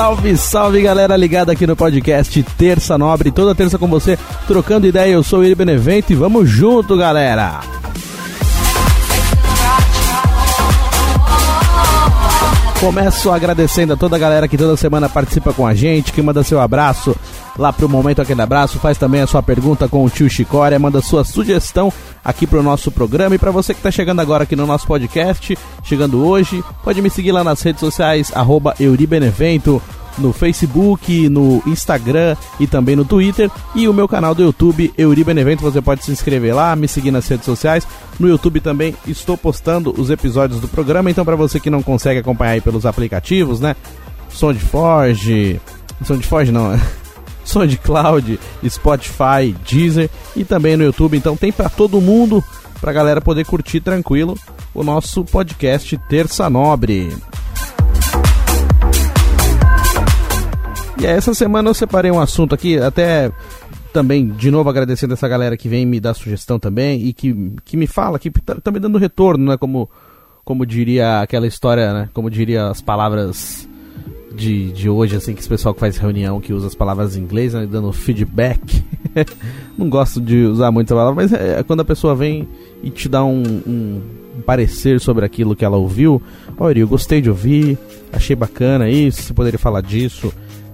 Salve, salve galera ligada aqui no podcast Terça Nobre, toda terça com você, trocando ideia. Eu sou o Iri Benevento e vamos junto, galera! Começo agradecendo a toda a galera que toda semana participa com a gente, que manda seu abraço lá pro Momento Aquele Abraço, faz também a sua pergunta com o tio Chicória, manda sua sugestão aqui pro nosso programa. E para você que tá chegando agora aqui no nosso podcast, chegando hoje, pode me seguir lá nas redes sociais, arroba Euribenevento, no Facebook, no Instagram e também no Twitter. E o meu canal do YouTube, Euri Benevento, você pode se inscrever lá, me seguir nas redes sociais. No YouTube também estou postando os episódios do programa, então para você que não consegue acompanhar aí pelos aplicativos, né? Som de Forge, Som de Forge não, Som de Cloud, Spotify, Deezer e também no YouTube, então tem para todo mundo, pra galera poder curtir tranquilo o nosso podcast Terça Nobre. E essa semana eu separei um assunto aqui, até também, de novo, agradecendo essa galera que vem me dar sugestão também e que, que me fala, que tá, tá me dando retorno, né? Como, como diria aquela história, né? Como diria as palavras de, de hoje, assim, que esse pessoal que faz reunião, que usa as palavras em inglês, né, dando feedback. Não gosto de usar muito essa palavra, mas é, é quando a pessoa vem e te dá um, um, parecer sobre aquilo que ela ouviu. Olha, eu gostei de ouvir, achei bacana isso, você poderia falar disso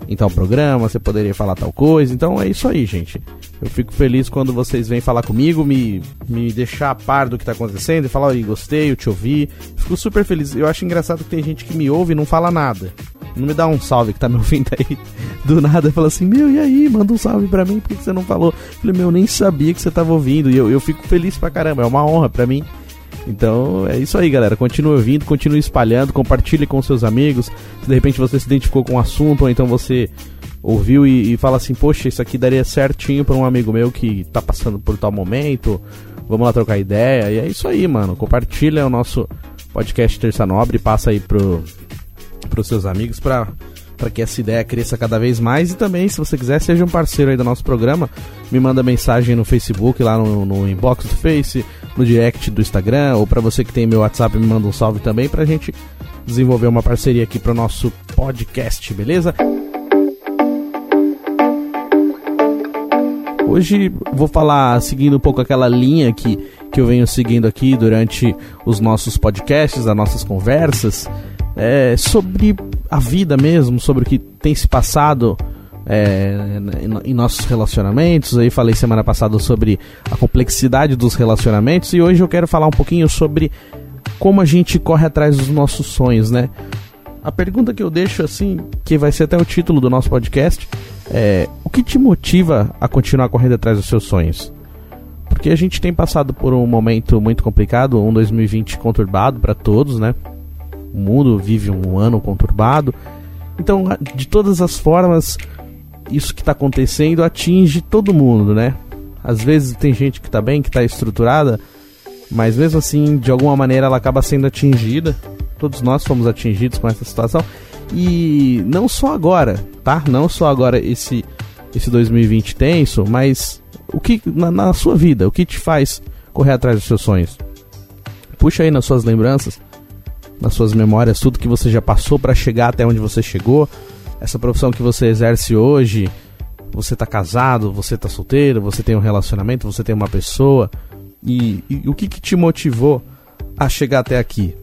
em tal programa, você poderia falar tal coisa. Então é isso aí, gente. Eu fico feliz quando vocês vêm falar comigo, me, me deixar a par do que tá acontecendo e falar, oi, gostei, eu te ouvi. Fico super feliz. Eu acho engraçado que tem gente que me ouve e não fala nada. Não me dá um salve que tá me ouvindo aí do nada fala assim: Meu, e aí? Manda um salve pra mim, por que você não falou? Eu falei: Meu, nem sabia que você tava ouvindo. E eu, eu fico feliz pra caramba, é uma honra pra mim então é isso aí, galera. Continue ouvindo, continue espalhando, compartilhe com seus amigos. Se de repente você se identificou com o um assunto, ou então você ouviu e, e, fala assim: Poxa, isso aqui daria certinho para um amigo meu que tá passando por tal momento. Vamos lá trocar ideia. E é isso aí, mano. Compartilha o nosso podcast Terça Nobre. Passa aí pro, pros seus amigos pra para que essa ideia cresça cada vez mais. E também, se você quiser, seja um parceiro aí do nosso programa. Me manda mensagem no Facebook, lá no, no inbox do Face, no direct do Instagram, ou para você que tem meu WhatsApp, me manda um salve também pra gente desenvolver uma parceria aqui pro nosso podcast, beleza? Hoje vou falar seguindo um pouco aquela linha que, que eu venho seguindo aqui durante os nossos podcasts, as nossas conversas, é, sobre a vida mesmo, sobre o que tem se passado é, em, em, nossos relacionamentos. Aí falei semana passada sobre a complexidade dos relacionamentos e hoje eu quero falar um pouquinho sobre como a gente corre atrás dos nossos sonhos, né? A pergunta que eu deixo assim, que vai ser até o título do nosso podcast, é: o que te motiva a continuar correndo atrás dos seus sonhos? Porque a gente tem passado por um momento muito complicado, um 2020 conturbado para todos, né? O mundo vive um ano conturbado. Então, de todas as formas, isso que está acontecendo atinge todo mundo, né? Às vezes tem gente que está bem, que está estruturada, mas mesmo assim, de alguma maneira, ela acaba sendo atingida. Todos nós fomos atingidos com essa situação. E não só agora, tá? Não só agora esse, esse 2020 tenso, mas o que na, na sua vida, o que te faz correr atrás dos seus sonhos? Puxa aí nas suas lembranças nas suas memórias tudo que você já passou para chegar até onde você chegou. Essa profissão que você exerce hoje, você está casado, você está solteiro, você tem um relacionamento, você tem uma pessoa. E, e o que, que, te motivou a chegar até aqui?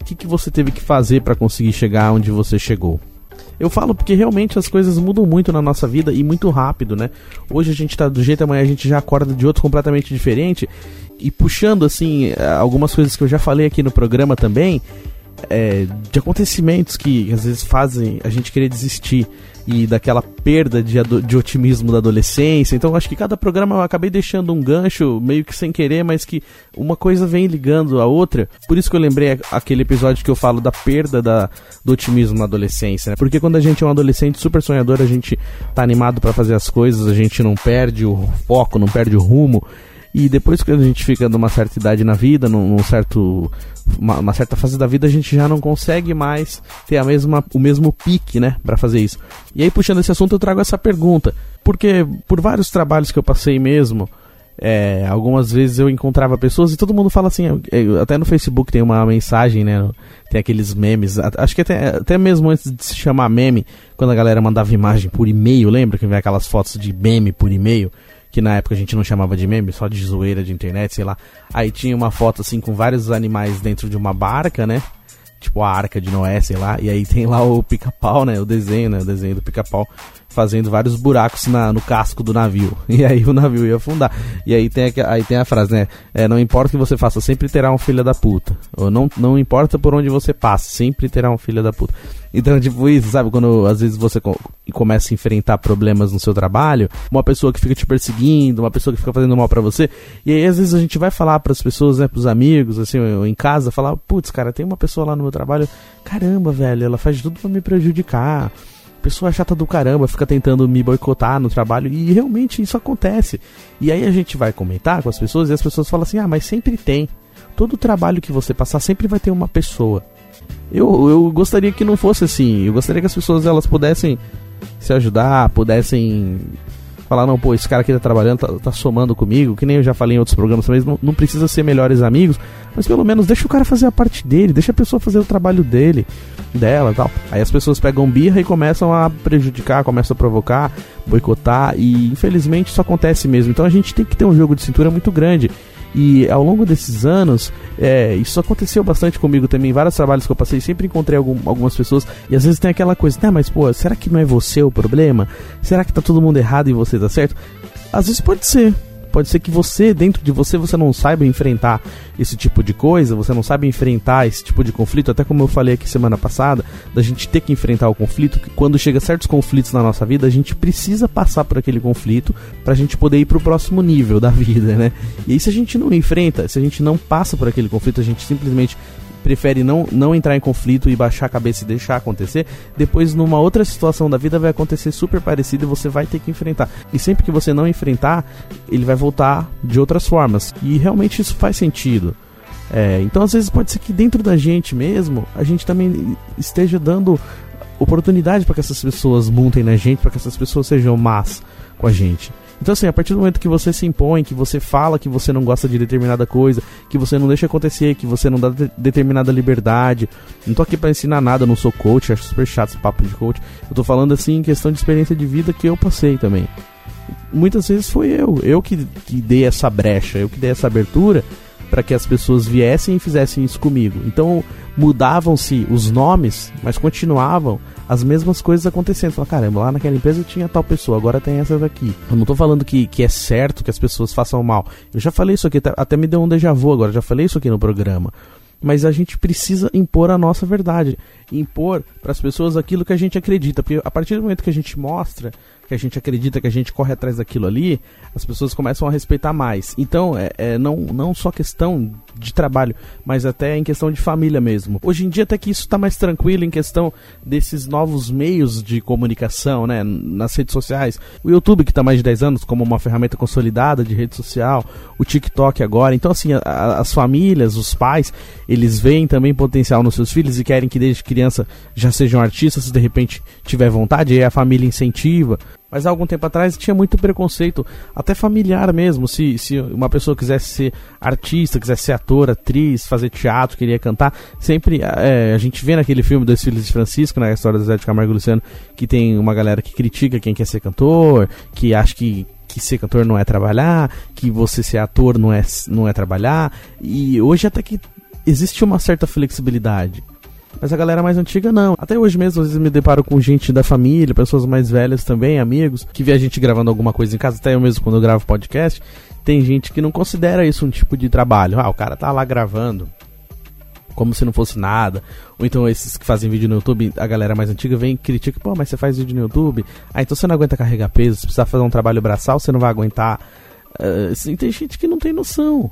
O que, que você teve que fazer para conseguir chegar onde você chegou? Eu falo porque realmente as coisas mudam muito na nossa vida e muito rápido, né? Hoje a gente tá do jeito, amanhã a gente já acorda de outro completamente diferente e puxando assim algumas coisas que eu já falei aqui no programa também, é, de acontecimentos que às vezes fazem a gente querer desistir e daquela perda de, de otimismo da adolescência. Então acho que cada programa eu acabei deixando um gancho meio que sem querer, mas que uma coisa vem ligando a outra. Por isso que eu lembrei aquele episódio que eu falo da perda da, do otimismo na adolescência, né? Porque quando a gente é um adolescente super sonhador, a gente tá animado para fazer as coisas, a gente não perde o foco, não perde o rumo. E depois que a gente fica numa certa idade na vida, num, num certo uma, uma, certa fase da vida, a gente já não consegue mais ter a mesma, o mesmo pique, né, para fazer isso. E aí puxando esse assunto, eu trago essa pergunta, porque por vários trabalhos que eu passei mesmo, é, algumas vezes eu encontrava pessoas e todo mundo fala assim, até no Facebook tem uma mensagem, né? Tem aqueles memes, acho que até, até mesmo antes de se chamar meme, quando a galera mandava imagem por e-mail, lembra que vem aquelas fotos de meme por e-mail? Que na época a gente não chamava de meme, só de zoeira de internet, sei lá. Aí tinha uma foto assim com vários animais dentro de uma barca, né? Tipo a arca de Noé, sei lá. E aí tem lá o pica-pau, né? O desenho, né? O desenho do pica-pau fazendo vários buracos na, no casco do navio. E aí o navio ia afundar. E aí tem, a, aí tem a frase, né? É, não importa o que você faça, sempre terá um filho da puta. Ou não, não importa por onde você passa, sempre terá um filho da puta. Então, tipo isso, sabe? Quando às vezes você co começa a enfrentar problemas no seu trabalho, uma pessoa que fica te perseguindo, uma pessoa que fica fazendo mal para você, e aí às vezes a gente vai falar para as pessoas, né, pros amigos, assim, ou em casa, falar, putz, cara, tem uma pessoa lá no meu trabalho, caramba, velho, ela faz tudo para me prejudicar pessoa chata do caramba fica tentando me boicotar no trabalho e realmente isso acontece. E aí a gente vai comentar com as pessoas e as pessoas falam assim: ah, mas sempre tem. Todo trabalho que você passar sempre vai ter uma pessoa. Eu, eu gostaria que não fosse assim. Eu gostaria que as pessoas elas pudessem se ajudar, pudessem falar, não, pô, esse cara aqui tá trabalhando, tá, tá, somando comigo, que nem eu já falei em outros programas também, não, não, precisa ser melhores amigos, mas pelo menos deixa o cara fazer a parte dele, deixa a pessoa fazer o trabalho dele, dela tal. Aí as pessoas pegam birra e começam a prejudicar, começam a provocar, boicotar, e infelizmente isso acontece mesmo. Então a gente tem que ter um jogo de cintura muito grande. E ao longo desses anos, é, isso aconteceu bastante comigo também. Em vários trabalhos que eu passei, sempre encontrei algum, algumas pessoas. E às vezes tem aquela coisa, né, mas pô, será que não é você o problema? Será que tá todo mundo errado e você tá certo? Às vezes pode ser, Pode ser que você, dentro de você, você não saiba enfrentar esse tipo de coisa, você não sabe enfrentar esse tipo de conflito, até como eu falei aqui semana passada, da gente ter que enfrentar o conflito, que quando chega certos conflitos na nossa vida, a gente precisa passar por aquele conflito pra gente poder ir pro próximo nível da vida, né? E aí se a gente não enfrenta, se a gente não passa por aquele conflito, a gente simplesmente prefere não, não entrar em conflito e baixar a cabeça e deixar acontecer, depois numa outra situação da vida vai acontecer super parecido e você vai ter que enfrentar. E sempre que você não enfrentar, ele vai voltar de outras formas. E realmente isso faz sentido. É, então às vezes pode ser que dentro da gente mesmo, a gente também esteja dando oportunidade para que essas pessoas montem na gente, para que essas pessoas sejam más com a gente. Então, assim, a partir do momento que você se impõe, que você fala que você não gosta de determinada coisa, que você não deixa acontecer, que você não dá de determinada liberdade. Não tô aqui para ensinar nada, não sou coach, acho super chato esse papo de coach. Eu tô falando, assim, em questão de experiência de vida que eu passei também. Muitas vezes foi eu, eu que, que dei essa brecha, eu que dei essa abertura para que as pessoas viessem e fizessem isso comigo. Então mudavam-se os nomes, mas continuavam as mesmas coisas acontecendo. Fala, caramba, lá naquela empresa tinha tal pessoa, agora tem essa daqui. Eu não tô falando que, que é certo que as pessoas façam mal. Eu já falei isso aqui, até me deu um déjà vu agora, já falei isso aqui no programa. Mas a gente precisa impor a nossa verdade, impor para as pessoas aquilo que a gente acredita, porque a partir do momento que a gente mostra que a gente acredita que a gente corre atrás daquilo ali, as pessoas começam a respeitar mais. Então, é, é não, não só questão de trabalho, mas até em questão de família mesmo. Hoje em dia até que isso está mais tranquilo em questão desses novos meios de comunicação, né, nas redes sociais. O YouTube que está mais de 10 anos como uma ferramenta consolidada de rede social, o TikTok agora. Então assim, a, as famílias, os pais, eles veem também potencial nos seus filhos e querem que desde criança já sejam artistas, se de repente tiver vontade, aí a família incentiva. Mas há algum tempo atrás tinha muito preconceito, até familiar mesmo. Se, se uma pessoa quisesse ser artista, quisesse ser ator, atriz, fazer teatro, queria cantar, sempre é, a gente vê naquele filme Dois Filhos de Francisco, na né, história do Zé de Camargo e Luciano, que tem uma galera que critica quem quer ser cantor, que acha que que ser cantor não é trabalhar, que você ser ator não é, não é trabalhar. E hoje até que existe uma certa flexibilidade. Mas a galera mais antiga não. Até hoje mesmo, às vezes me deparo com gente da família, pessoas mais velhas também, amigos, que vê a gente gravando alguma coisa em casa, até eu mesmo quando eu gravo podcast. Tem gente que não considera isso um tipo de trabalho. Ah, o cara tá lá gravando como se não fosse nada. Ou então esses que fazem vídeo no YouTube, a galera mais antiga vem e critica, pô, mas você faz vídeo no YouTube? Ah, então você não aguenta carregar peso, se precisar fazer um trabalho braçal, você não vai aguentar. Uh, tem gente que não tem noção.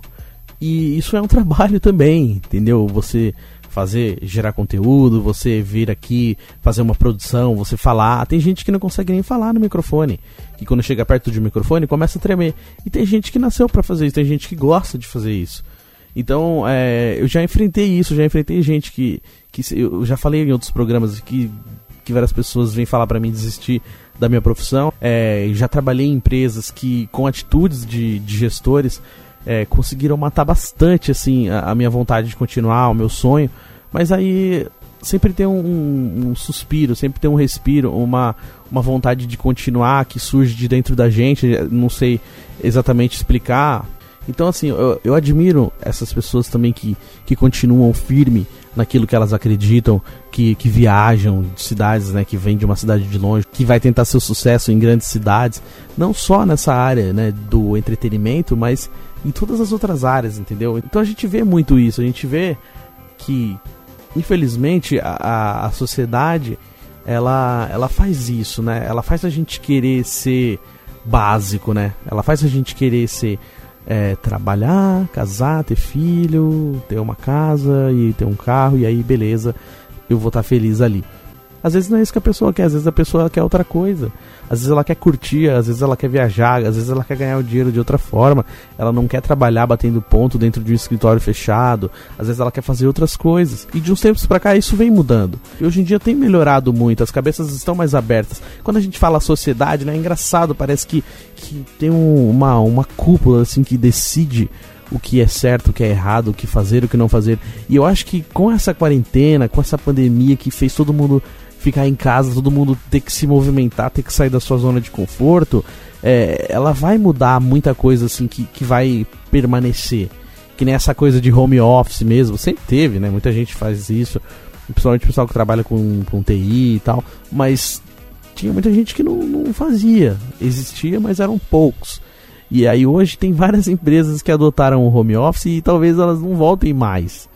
E isso é um trabalho também, entendeu? Você fazer, gerar conteúdo, você vir aqui fazer uma produção, você falar. Tem gente que não consegue nem falar no microfone, que quando chega perto de um microfone começa a tremer. E tem gente que nasceu para fazer isso, tem gente que gosta de fazer isso. Então, é, eu já enfrentei isso, já enfrentei gente que, que eu já falei em outros programas que, que várias pessoas vêm falar para mim desistir da minha profissão. É, já trabalhei em empresas que, com atitudes de, de gestores, é, conseguiram matar bastante assim a, a, minha vontade de continuar, o meu sonho. Mas aí sempre tem um, um, um, suspiro, sempre tem um respiro, uma, uma vontade de continuar que surge de dentro da gente. Não sei exatamente explicar. Então, assim, eu, eu admiro essas pessoas também que, que continuam firme naquilo que elas acreditam, que, que viajam de cidades, né, que vêm de uma cidade de longe, que vai tentar seu sucesso em grandes cidades, não só nessa área, né, do entretenimento, mas em todas as outras áreas, entendeu? Então a gente vê muito isso, a gente vê que, infelizmente, a, a sociedade ela, ela faz isso, né? Ela faz a gente querer ser básico, né? Ela faz a gente querer ser é, trabalhar, casar, ter filho, ter uma casa e ter um carro e aí beleza, eu vou estar tá feliz ali. Às vezes não é isso que a pessoa quer, às vezes a pessoa quer outra coisa. Às vezes ela quer curtir, às vezes ela quer viajar, às vezes ela quer ganhar o dinheiro de outra forma. Ela não quer trabalhar batendo ponto dentro de um escritório fechado. Às vezes ela quer fazer outras coisas. E de uns tempos para cá isso vem mudando. E hoje em dia tem melhorado muito, as cabeças estão mais abertas. Quando a gente fala sociedade, né, é engraçado, parece que, que tem um, uma, uma cúpula assim que decide o que é certo, o que é errado, o que fazer, o que não fazer. E eu acho que com essa quarentena, com essa pandemia que fez todo mundo ficar em casa, todo mundo ter que se movimentar, ter que sair da sua zona de conforto, é, ela vai mudar muita coisa assim que, que vai permanecer. Que nem essa coisa de home office mesmo, sempre teve, né? Muita gente faz isso, principalmente o pessoal que trabalha com, com TI e tal, mas tinha muita gente que não, não fazia. Existia, mas eram poucos. E aí hoje tem várias empresas que adotaram o home office e talvez elas não voltem mais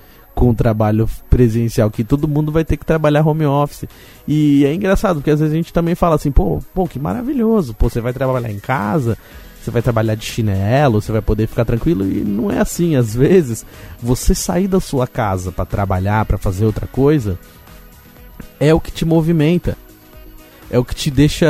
com o trabalho presencial, que todo mundo vai ter que trabalhar home office. E é engraçado, porque às vezes a gente também fala assim, pô, pô, que maravilhoso, pô, você vai trabalhar em casa, você vai trabalhar de chinelo, você vai poder ficar tranquilo e não é assim, às vezes você sair da sua casa para trabalhar, para fazer outra coisa, é o que te movimenta é o que te deixa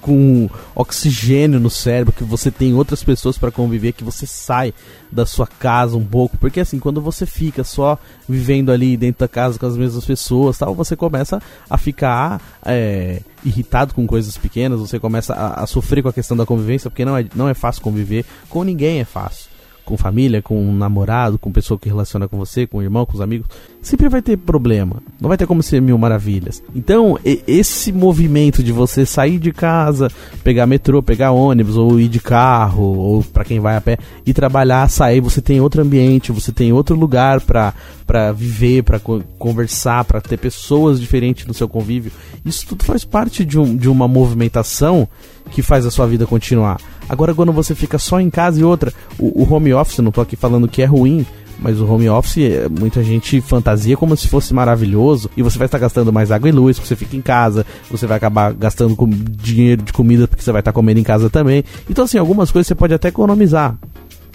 com oxigênio no cérebro, que você tem outras pessoas para conviver, que você sai da sua casa um pouco, porque assim, quando você fica só vivendo ali dentro da casa com as mesmas pessoas, tal, você começa a ficar é, irritado com coisas pequenas, você começa a, a, sofrer com a questão da convivência, porque não é, não é fácil conviver, com ninguém é fácil com família, com um namorado, com pessoa que relaciona com você, com o irmão, com os amigos, sempre vai ter problema. Não vai ter como ser mil maravilhas. Então, esse movimento de você sair de casa, pegar metrô, pegar ônibus, ou ir de carro, ou para quem vai a pé, e trabalhar, sair, você tem outro ambiente, você tem outro lugar para para viver, para conversar, para ter pessoas diferentes no seu convívio. Isso tudo faz parte de, um, de uma movimentação que faz a sua vida continuar. Agora, quando você fica só em casa e outra, o, o home office, não tô aqui falando que é ruim, mas o home office, é, muita gente fantasia como se fosse maravilhoso e você vai estar gastando mais água e luz porque você fica em casa, você vai acabar gastando dinheiro de comida porque você vai estar comendo em casa também. Então, assim, algumas coisas você pode até economizar,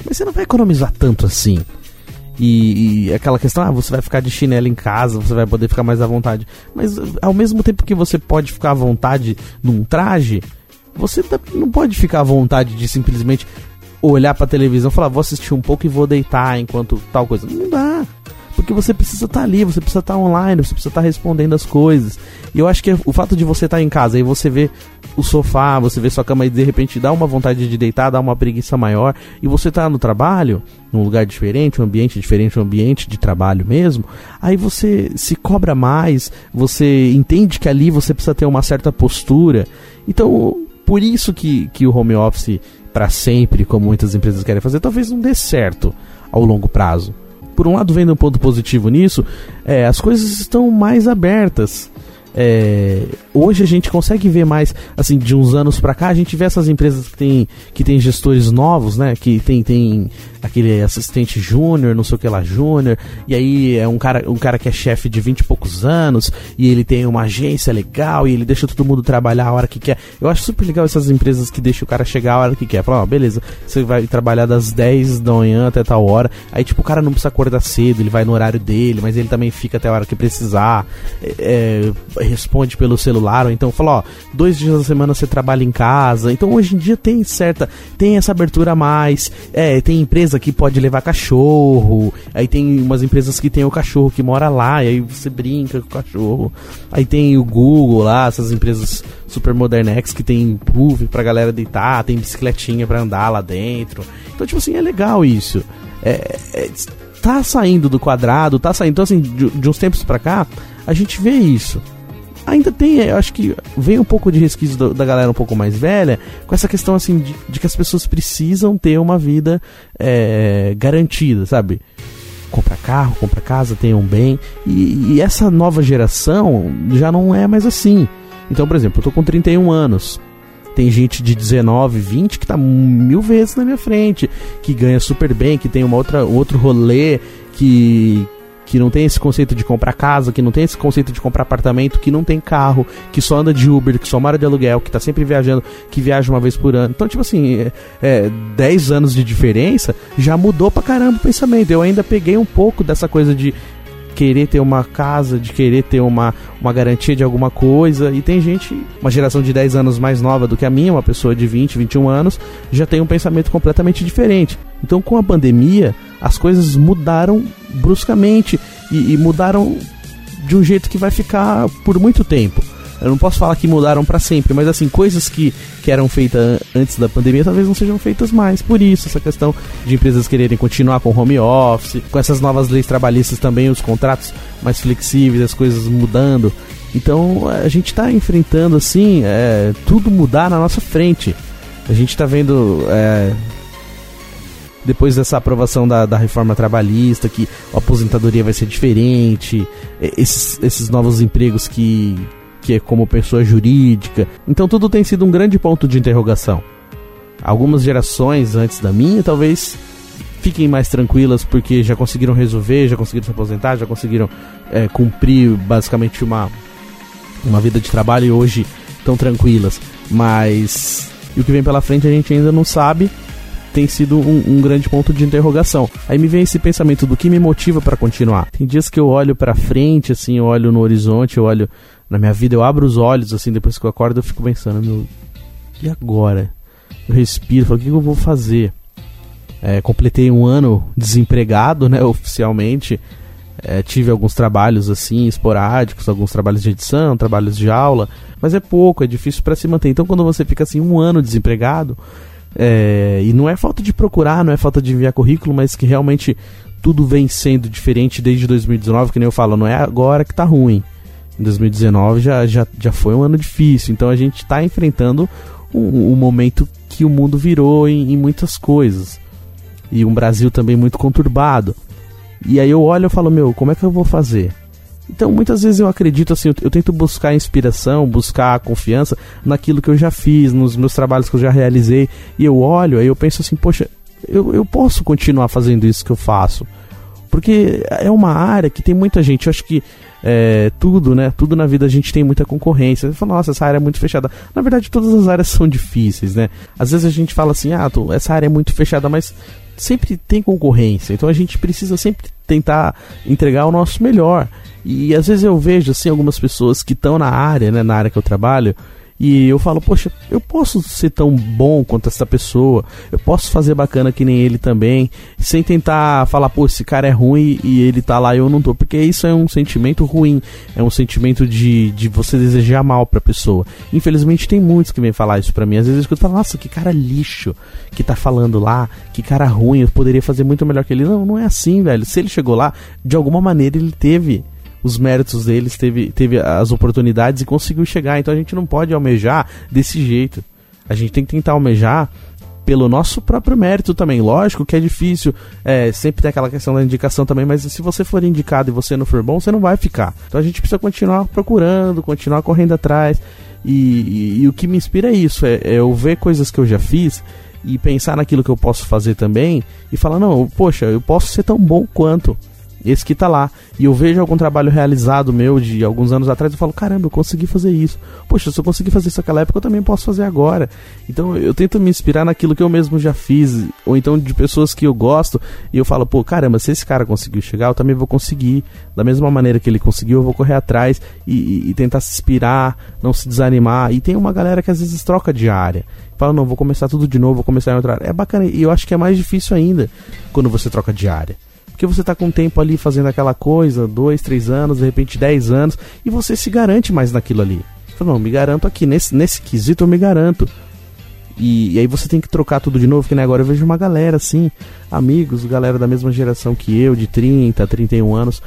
mas você não vai economizar tanto assim. E, e, aquela questão, ah, você vai ficar de chinelo em casa, você vai poder ficar mais à vontade. Mas ao mesmo tempo que você pode ficar à vontade num traje, você não pode ficar à vontade de simplesmente olhar pra televisão e falar, vou assistir um pouco e vou deitar enquanto tal coisa. Não dá. Porque você precisa estar tá ali, você precisa estar tá online, você precisa estar tá respondendo as coisas. E eu acho que o fato de você estar em casa e você ver o sofá, você vê sua cama e de repente dá uma vontade de deitar, dá uma preguiça maior, e você tá no trabalho, num lugar diferente, um ambiente diferente, um ambiente de trabalho mesmo, aí você se cobra mais, você entende que ali você precisa ter uma certa postura. Então, por isso que, que o home office para sempre, como muitas empresas querem fazer, talvez não dê certo ao longo prazo. Por um lado, vendo um ponto positivo nisso, é, as coisas estão mais abertas. É, hoje a gente consegue ver mais, assim, de uns anos para cá, a gente vê essas empresas que tem, que tem gestores novos, né? Que tem, tem aquele assistente júnior, não sei o que lá, júnior, e aí é um cara, um cara que é chefe de 20 e poucos anos, e ele tem uma agência legal, e ele deixa todo mundo trabalhar a hora que quer. Eu acho super legal essas empresas que deixam o cara chegar a hora que quer. Fala, ó, oh, beleza, você vai trabalhar das 10 da manhã até tal hora, aí tipo, o cara não precisa acordar cedo, ele vai no horário dele, mas ele também fica até a hora que precisar. É, é responde pelo celular, ou então fala, ó, dois dias da semana você trabalha em casa. Então hoje em dia tem certa, tem essa abertura a mais. É, tem empresa que pode levar cachorro, aí tem umas empresas que tem o cachorro que mora lá, e aí você brinca com o cachorro. Aí tem o Google lá, essas empresas super modernex que tem puff pra galera deitar, tem bicicletinha pra andar lá dentro. Então, tipo assim, é legal isso. É, é, tá saindo do quadrado, tá saindo. Então, assim, de, de uns tempos pra cá, a gente vê isso ainda tem, eu acho que vem um pouco de resquício da galera um pouco mais velha, com essa questão assim de, de que as pessoas precisam ter uma vida é, garantida, sabe? Compra carro, compra casa, tenha um bem. E, e, essa nova geração já não é mais assim. Então, por exemplo, eu tô com 31 anos. Tem gente de 19, 20 que tá mil vezes na minha frente, que ganha super bem, que tem uma outra, outro rolê, que, que não tem esse conceito de comprar casa, que não tem esse conceito de comprar apartamento, que não tem carro, que só anda de Uber, que só mora de aluguel, que tá sempre viajando, que viaja uma vez por ano. Então, tipo assim, é, é 10 anos de diferença já mudou pra caramba o pensamento. Eu ainda peguei um pouco dessa coisa de querer ter uma casa, de querer ter uma, uma garantia de alguma coisa. E tem gente, uma geração de 10 anos mais nova do que a minha, uma pessoa de 20, 21 anos, já tem um pensamento completamente diferente. Então, com a pandemia, as coisas mudaram bruscamente e, e mudaram de um jeito que vai ficar por muito tempo. Eu não posso falar que mudaram para sempre, mas assim, coisas que, que eram feitas antes da pandemia talvez não sejam feitas mais. Por isso, essa questão de empresas quererem continuar com home office, com essas novas leis trabalhistas também, os contratos mais flexíveis, as coisas mudando. Então a gente está enfrentando assim, é, tudo mudar na nossa frente. A gente está vendo é, depois dessa aprovação da, da reforma trabalhista, que a aposentadoria vai ser diferente, esses, esses novos empregos que, que é como pessoa jurídica. Então tudo tem sido um grande ponto de interrogação. Algumas gerações antes da minha talvez fiquem mais tranquilas porque já conseguiram resolver, já conseguiram se aposentar, já conseguiram é, cumprir basicamente uma, uma vida de trabalho e hoje estão tranquilas. Mas e o que vem pela frente a gente ainda não sabe tem sido um, um, grande ponto de interrogação. Aí me vem esse pensamento do que me motiva para continuar. Tem dias que eu olho para frente, assim, eu olho no horizonte, eu olho na minha vida, eu abro os olhos, assim, depois que eu acordo, eu fico pensando, meu, e agora? Eu respiro, falo, o que eu vou fazer? É, completei um ano desempregado, né, oficialmente. É, tive alguns trabalhos assim, esporádicos, alguns trabalhos de edição, trabalhos de aula, mas é pouco, é difícil para se manter. Então, quando você fica assim um ano desempregado, é, e não é falta de procurar, não é falta de enviar currículo, mas que realmente tudo vem sendo diferente desde 2019, que nem eu falo, não é agora que tá ruim. Em 2019 já, já, já foi um ano difícil, então a gente está enfrentando um, um, momento que o mundo virou em, em muitas coisas. E um Brasil também muito conturbado. E aí eu olho e falo, meu, como é que eu vou fazer? Então, muitas vezes eu acredito assim, eu, eu, tento buscar inspiração, buscar confiança naquilo que eu já fiz, nos meus trabalhos que eu já realizei, e eu olho, aí eu penso assim, poxa, eu, eu posso continuar fazendo isso que eu faço. Porque é uma área que tem muita gente, eu acho que é, tudo, né? Tudo na vida a gente tem muita concorrência. Você fala, nossa, essa área é muito fechada. Na verdade, todas as áreas são difíceis, né? Às vezes a gente fala assim, ah, tô, essa área é muito fechada, mas sempre tem concorrência. Então a gente precisa sempre tentar entregar o nosso melhor. E às vezes eu vejo assim algumas pessoas que estão na área, né, na área que eu trabalho, e eu falo, poxa, eu posso ser tão bom quanto essa pessoa, eu posso fazer bacana que nem ele também, sem tentar falar, pô, esse cara é ruim e ele tá lá e eu não tô, porque isso é um sentimento ruim, é um sentimento de, de você desejar mal pra pessoa. Infelizmente tem muitos que vêm falar isso pra mim, às vezes eu escuto falar, nossa, que cara lixo que tá falando lá, que cara ruim, eu poderia fazer muito melhor que ele. Não, não é assim, velho. Se ele chegou lá, de alguma maneira ele teve os méritos deles, teve, teve as oportunidades e conseguiu chegar. Então a gente não pode almejar desse jeito. A gente tem que tentar almejar pelo nosso próprio mérito também. Lógico que é difícil, é, sempre tem aquela questão da indicação também, mas se você for indicado e você não for bom, você não vai ficar. Então a gente precisa continuar procurando, continuar correndo atrás. E, e, e o que me inspira é isso, é, é eu ver coisas que eu já fiz e pensar naquilo que eu posso fazer também e falar, não, poxa, eu posso ser tão bom quanto esse que tá lá. E eu vejo algum trabalho realizado meu de alguns anos atrás e falo, caramba, eu consegui fazer isso. Poxa, se eu consegui fazer isso naquela época, eu também posso fazer agora. Então eu tento me inspirar naquilo que eu mesmo já fiz, ou então de pessoas que eu gosto, e eu falo, pô, caramba, se esse cara conseguiu chegar, eu também vou conseguir. Da mesma maneira que ele conseguiu, eu vou correr atrás e, e, tentar se inspirar, não se desanimar. E tem uma galera que às vezes troca de área fala, não, vou começar tudo de novo, vou começar em outra área. É bacana, e eu acho que é mais difícil ainda quando você troca de área. Porque você está com tempo ali fazendo aquela coisa, dois, três anos, de repente dez anos, e você se garante mais naquilo ali. Fala, não, me garanto aqui, nesse, nesse quesito eu me garanto. E, e, aí você tem que trocar tudo de novo, que nem agora eu vejo uma galera assim, amigos, galera da mesma geração que eu, de 30, 31 anos,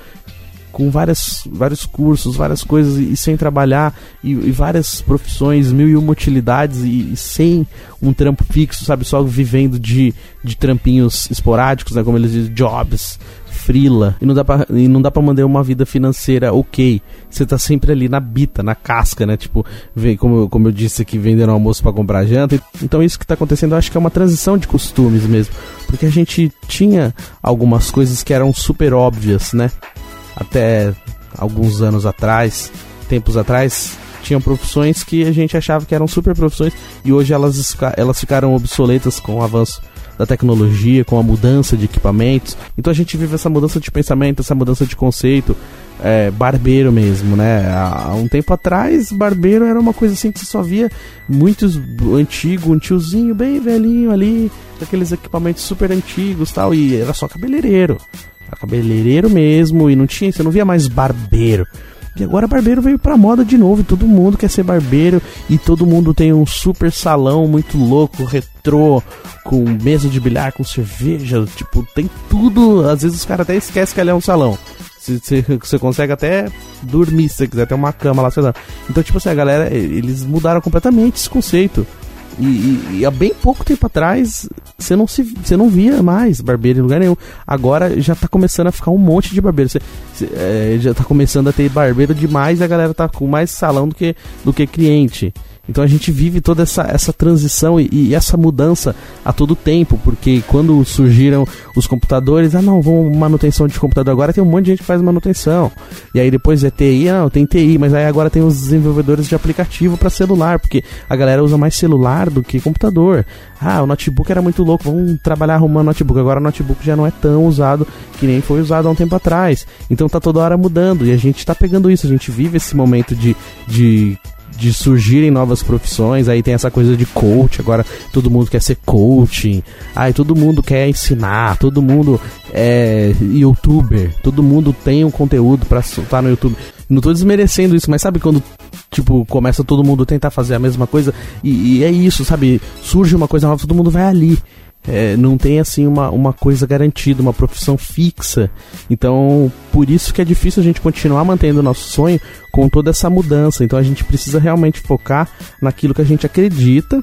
com várias, vários cursos, várias coisas e, e sem trabalhar e, e, várias profissões, mil e uma utilidades e, e, sem um trampo fixo, sabe? Só vivendo de, de trampinhos esporádicos, né? Como eles dizem, jobs, frila. E não dá pra, não dá manter uma vida financeira ok. Você tá sempre ali na bita, na casca, né? Tipo, vem, como, como eu disse aqui, vendendo almoço para comprar janta. Então isso que tá acontecendo, eu acho que é uma transição de costumes mesmo. Porque a gente tinha algumas coisas que eram super óbvias, né? Até alguns anos atrás, tempos atrás, tinham profissões que a gente achava que eram super profissões e hoje elas, elas ficaram obsoletas com o avanço da tecnologia, com a mudança de equipamentos. Então a gente vive essa mudança de pensamento, essa mudança de conceito. É, barbeiro mesmo, né? Há um tempo atrás, barbeiro era uma coisa assim que você só via muitos antigo, um tiozinho bem velhinho ali, com aqueles equipamentos super antigos tal, e era só cabeleireiro. Era cabeleireiro mesmo e não tinha, você não via mais barbeiro. E agora barbeiro veio pra moda de novo, e todo mundo quer ser barbeiro e todo mundo tem um super salão muito louco, retrô, com mesa de bilhar, com cerveja, tipo, tem tudo. Às vezes os caras até esquecem que ali é um salão. Você consegue até dormir se você quiser, ter uma cama lá, sei lá. Então, tipo assim, a galera, eles mudaram completamente esse conceito. E, e, e, há bem pouco tempo atrás você não se você não via mais barbeiro em lugar nenhum. Agora já tá começando a ficar um monte de barbeiro. Você, é, já tá começando a ter barbeiro demais e a galera tá com mais salão do que, do que cliente. Então a gente vive toda essa, essa transição e, e, essa mudança a todo tempo, porque quando surgiram os computadores, ah não, vamos manutenção de computador agora, tem um monte de gente que faz manutenção. E aí depois é TI, ah, não, tem TI, mas aí agora tem os desenvolvedores de aplicativo para celular, porque a galera usa mais celular do que computador. Ah, o notebook era muito louco, vamos trabalhar arrumando notebook. Agora o notebook já não é tão usado que nem foi usado há um tempo atrás. Então tá toda hora mudando e a gente tá pegando isso, a gente vive esse momento de, de de surgirem novas profissões. Aí tem essa coisa de coach, agora todo mundo quer ser coaching. Aí todo mundo quer ensinar, todo mundo é youtuber, todo mundo tem um conteúdo para soltar no YouTube. Não tô desmerecendo isso, mas sabe quando tipo começa todo mundo tentar fazer a mesma coisa e, e é isso, sabe? Surge uma coisa nova, todo mundo vai ali é, não tem assim uma, uma coisa garantida, uma profissão fixa. Então, por isso que é difícil a gente continuar mantendo o nosso sonho com toda essa mudança. Então, a gente precisa realmente focar naquilo que a gente acredita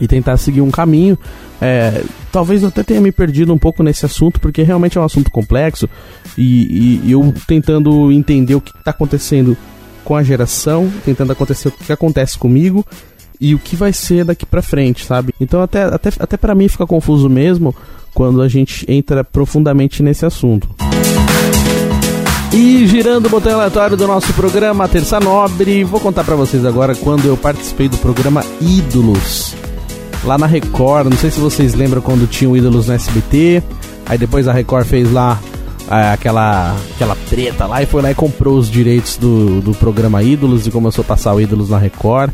e tentar seguir um caminho. É, talvez eu até tenha me perdido um pouco nesse assunto, porque realmente é um assunto complexo e, e eu tentando entender o que está acontecendo com a geração, tentando acontecer o que acontece comigo e o que vai ser daqui para frente, sabe? Então até, até, até para mim fica confuso mesmo quando a gente entra profundamente nesse assunto. E girando o botão aleatório do nosso programa Terça Nobre, vou contar para vocês agora quando eu participei do programa Ídolos. Lá na Record, não sei se vocês lembram quando tinha o Ídolos no SBT, aí depois a Record fez lá é, aquela, aquela treta lá e foi lá e comprou os direitos do, do programa Ídolos e começou a passar o Ídolos na Record.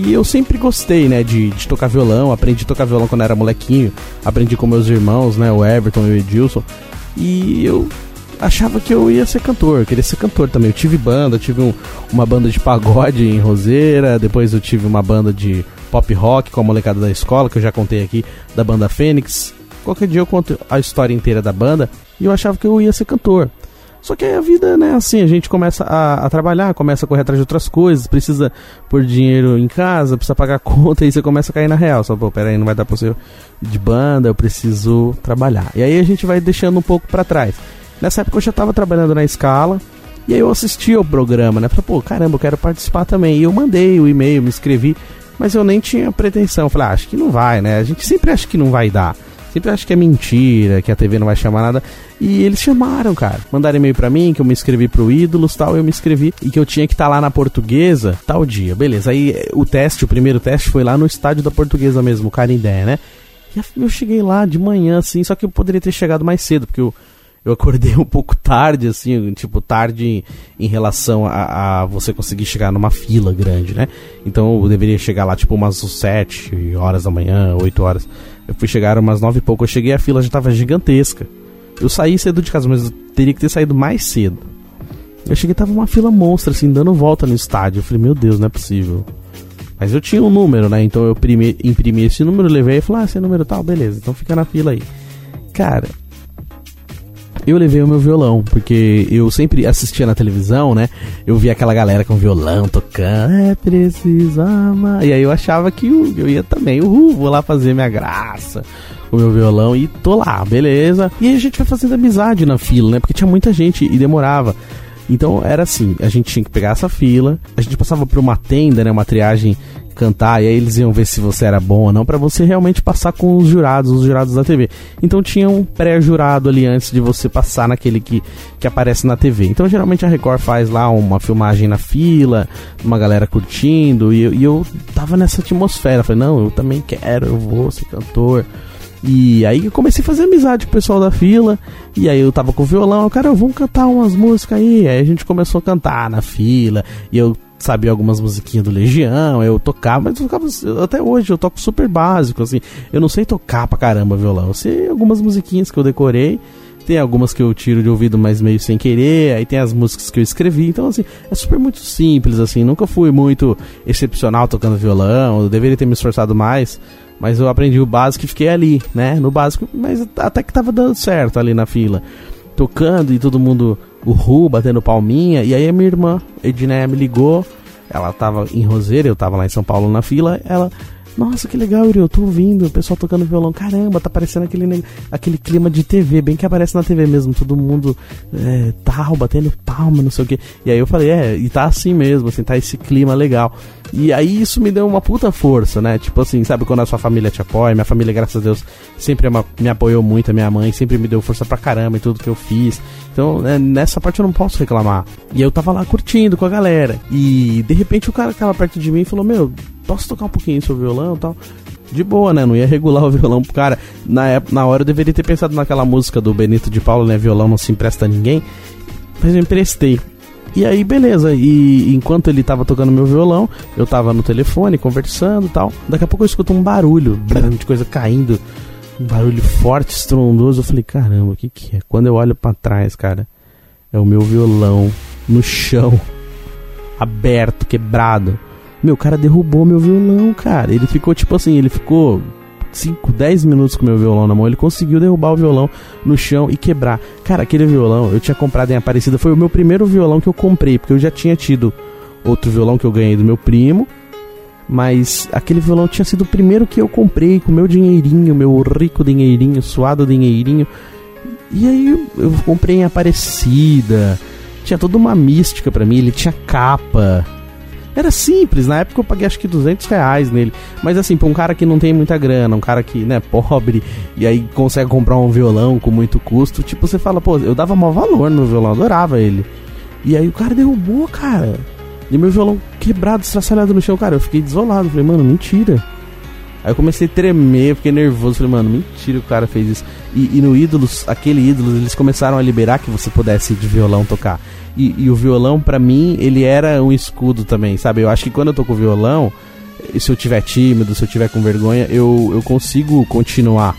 E eu sempre gostei, né, de, de tocar violão. Aprendi a tocar violão quando era molequinho. Aprendi com meus irmãos, né, o Everton e o Edilson. E eu achava que eu ia ser cantor, queria ser cantor também. Eu tive banda, tive um, uma banda de pagode em Roseira, depois eu tive uma banda de pop rock com a molecada da escola, que eu já contei aqui, da banda Fênix. Qualquer dia eu conto a história inteira da banda e eu achava que eu ia ser cantor. Só que a vida, né, assim, a gente começa a, a, trabalhar, começa a correr atrás de outras coisas, precisa pôr dinheiro em casa, precisa pagar conta, e você começa a cair na real. Só, pô, peraí, não vai dar pra ser de banda, eu preciso trabalhar. E aí a gente vai deixando um pouco para trás. Nessa época eu já tava trabalhando na escala, e aí eu assisti ao programa, né? Falei, pô, caramba, eu quero participar também. E eu mandei o e-mail, me inscrevi, mas eu nem tinha pretensão. Falei, ah, acho que não vai, né? A gente sempre acha que não vai dar. Sempre acha que é mentira, que a TV não vai chamar nada. E eles chamaram, cara. Mandaram e-mail pra mim, que eu me inscrevi pro Ídolos tal. Eu me inscrevi e que eu tinha que estar tá lá na portuguesa tal dia. Beleza. Aí o teste, o primeiro teste foi lá no estádio da portuguesa mesmo, o Carindé, né? E eu cheguei lá de manhã, assim, só que eu poderia ter chegado mais cedo, porque eu, eu acordei um pouco tarde, assim, tipo, tarde em, em relação a, a, você conseguir chegar numa fila grande, né? Então eu deveria chegar lá, tipo, umas 7 horas da manhã, 8 horas. Eu fui chegar umas nove e pouco. Eu cheguei, a fila já tava gigantesca. Eu saí cedo de casa, mas eu teria que ter saído mais cedo. Eu cheguei, tava uma fila monstra, assim, dando volta no estádio. Eu falei, meu Deus, não é possível. Mas eu tinha um número, né? Então eu imprimi, imprimi esse número, levei e falei, ah, esse é número tal, beleza, então fica na fila aí. Cara, eu levei o meu violão, porque eu sempre assistia na televisão, né? Eu via aquela galera com violão tocando, é preciso amar. E aí eu achava que eu, eu ia também, uhul, vou lá fazer minha graça o meu violão e tô lá, beleza. E aí a gente vai fazendo amizade na fila, né? Porque tinha muita gente e demorava. Então era assim, a gente tinha que pegar essa fila, a gente passava por uma tenda, né, uma triagem cantar, e aí eles iam ver se você era bom ou não, para você realmente passar com os jurados, os jurados da TV. Então tinha um pré-jurado ali antes de você passar naquele que, que aparece na TV. Então geralmente a Record faz lá uma filmagem na fila, uma galera curtindo, e, e eu tava nessa atmosfera. Falei, não, eu também quero, eu vou ser cantor. E aí eu comecei a fazer amizade com o pessoal da fila. E aí eu tava com o violão, cara, vamos cantar umas músicas aí. Aí a gente começou a cantar na fila. E eu sabia algumas musiquinhas do Legião, eu tocava, mas eu tocava, até hoje eu toco super básico, assim. Eu não sei tocar pra caramba violão. Eu sei algumas musiquinhas que eu decorei. Tem algumas que eu tiro de ouvido, mas meio sem querer. Aí tem as músicas que eu escrevi. Então, assim, é super muito simples, assim. Nunca fui muito excepcional tocando violão. Eu deveria ter me esforçado mais. Mas eu aprendi o básico e fiquei ali, né? No básico, mas até que tava dando certo ali na fila. Tocando e todo mundo, o Ru, batendo palminha. E aí a minha irmã, Edneia, me ligou. Ela tava em Roseira, eu tava lá em São Paulo na fila. Ela, nossa, que legal, Yuri, eu tô ouvindo o pessoal tocando violão. Caramba, tá parecendo aquele, aquele clima de TV, bem que aparece na TV mesmo. Todo mundo é, tal, batendo palma, não sei o que. E aí eu falei, é, e tá assim mesmo, assim, tá esse clima legal. E aí isso me deu uma puta força, né? Tipo assim, sabe quando a sua família te apoia? Minha família, graças a Deus, sempre é me apoiou muito, a minha mãe sempre me deu força pra caramba em tudo que eu fiz. Então, né, nessa parte eu não posso reclamar. E eu tava lá curtindo com a galera. E de repente o cara que tava perto de mim falou: Meu, posso tocar um pouquinho seu violão e tal? De boa, né? Não ia regular o violão pro cara. Na, época, na hora eu deveria ter pensado naquela música do Benito de Paulo, né? Violão não se empresta a ninguém. Mas eu emprestei. E aí, beleza. E enquanto ele tava tocando meu violão, eu tava no telefone conversando e tal. Daqui a pouco eu escuto um barulho de coisa caindo. Um barulho forte, estrondoso. Eu falei, caramba, o que que é? Quando eu olho para trás, cara, é o meu violão no chão, aberto, quebrado. Meu, cara derrubou meu violão, cara. Ele ficou tipo assim, ele ficou 5, 10 minutos com meu violão na mão. Ele conseguiu derrubar o violão no chão e quebrar. Cara, aquele violão eu tinha comprado em Aparecida. Foi o meu primeiro violão que eu comprei, porque eu já tinha tido outro violão que eu ganhei do meu primo. Mas aquele violão tinha sido o primeiro que eu comprei com meu dinheirinho, meu rico dinheirinho, suado dinheirinho. E aí eu comprei em Aparecida. Tinha toda uma mística para mim. Ele tinha capa era simples, na época eu paguei acho que 200 reais nele. Mas assim, pra um cara que não tem muita grana, um cara que, né, pobre, e aí consegue comprar um violão com muito custo, tipo, você fala, pô, eu dava maior valor no violão, adorava ele. E aí o cara derrubou, cara. E meu violão quebrado, estraçalhado no chão, cara, eu fiquei desolado. Falei, mano, mentira. Aí eu comecei a tremer, fiquei nervoso. Falei, mano, mentira que o cara fez isso. E, e no Ídolos, aquele Ídolos, eles começaram a liberar que você pudesse de violão tocar. E, e o violão, para mim, ele era um escudo também, sabe? Eu acho que quando eu toco violão, se eu tiver tímido, se eu tiver com vergonha, eu, eu consigo continuar.